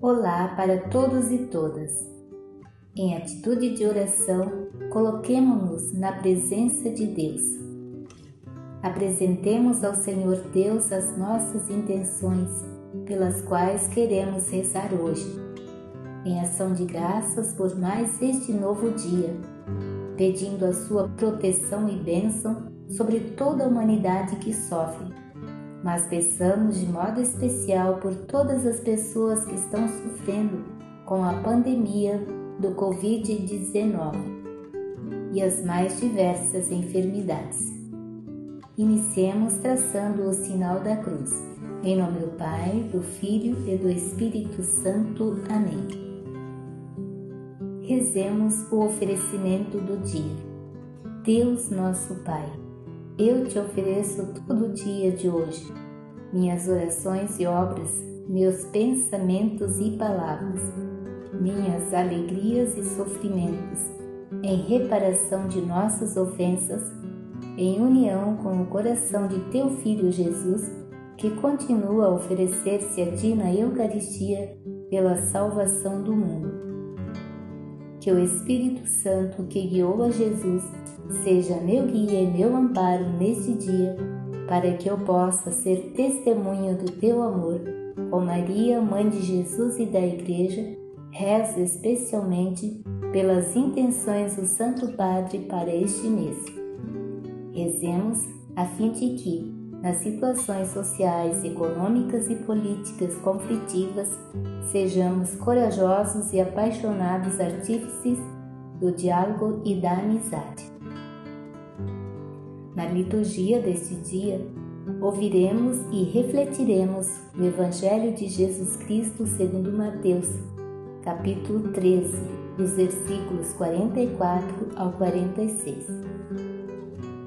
Olá para todos e todas. Em atitude de oração, coloquemo-nos na presença de Deus. Apresentemos ao Senhor Deus as nossas intenções, pelas quais queremos rezar hoje. Em ação de graças por mais este novo dia, pedindo a sua proteção e bênção sobre toda a humanidade que sofre mas peçamos de modo especial por todas as pessoas que estão sofrendo com a pandemia do Covid-19 e as mais diversas enfermidades. Iniciemos traçando o sinal da cruz. Em nome do Pai, do Filho e do Espírito Santo. Amém. Rezemos o oferecimento do dia. Deus nosso Pai eu te ofereço todo o dia de hoje, minhas orações e obras, meus pensamentos e palavras, minhas alegrias e sofrimentos, em reparação de nossas ofensas, em união com o coração de teu Filho Jesus, que continua a oferecer-se a ti na Eucaristia pela salvação do mundo que o Espírito Santo que guiou a Jesus seja meu guia e meu amparo neste dia, para que eu possa ser testemunha do teu amor. Ó Maria, Mãe de Jesus e da Igreja, rezo especialmente pelas intenções do Santo Padre para este mês. Rezemos a fim de que, nas situações sociais, econômicas e políticas conflitivas, sejamos corajosos e apaixonados artífices do diálogo e da amizade. Na liturgia deste dia, ouviremos e refletiremos o Evangelho de Jesus Cristo segundo Mateus, capítulo 13, dos versículos 44 ao 46.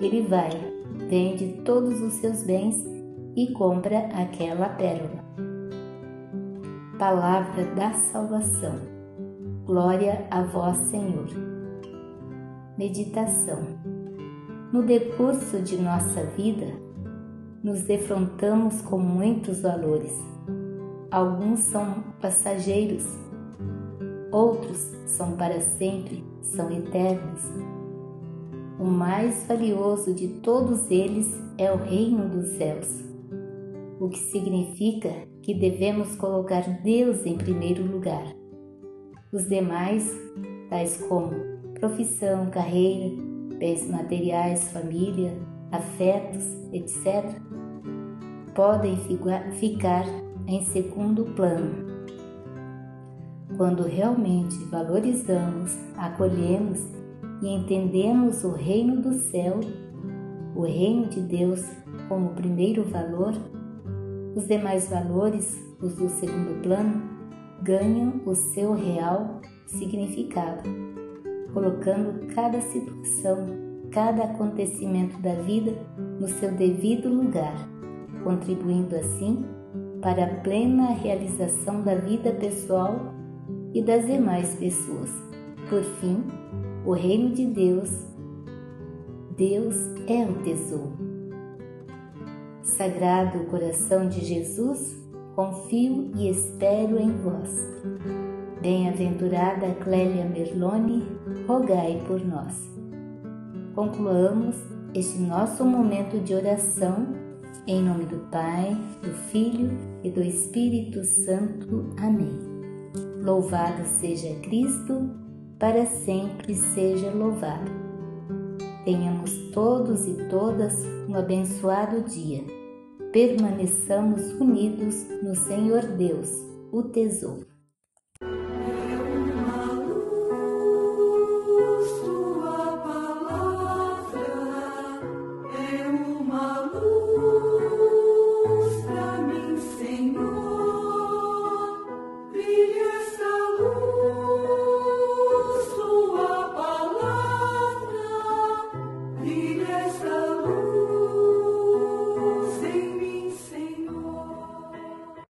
ele vai, vende todos os seus bens e compra aquela pérola. Palavra da salvação. Glória a vós, Senhor. Meditação. No decurso de nossa vida, nos defrontamos com muitos valores. Alguns são passageiros, outros são para sempre, são eternos o mais valioso de todos eles é o reino dos céus, o que significa que devemos colocar Deus em primeiro lugar. Os demais, tais como profissão, carreira, bens materiais, família, afetos, etc., podem ficar em segundo plano. Quando realmente valorizamos, acolhemos e entendemos o reino do céu, o reino de Deus, como primeiro valor, os demais valores, os do segundo plano, ganham o seu real significado, colocando cada situação, cada acontecimento da vida no seu devido lugar, contribuindo assim para a plena realização da vida pessoal e das demais pessoas. Por fim, o reino de Deus. Deus é o tesouro. Sagrado coração de Jesus, confio e espero em vós. Bem-aventurada Clélia Merlone, rogai por nós. Concluamos este nosso momento de oração em nome do Pai, do Filho e do Espírito Santo. Amém. Louvado seja Cristo para sempre seja louvado. Tenhamos todos e todas um abençoado dia. Permaneçamos unidos no Senhor Deus, o tesouro.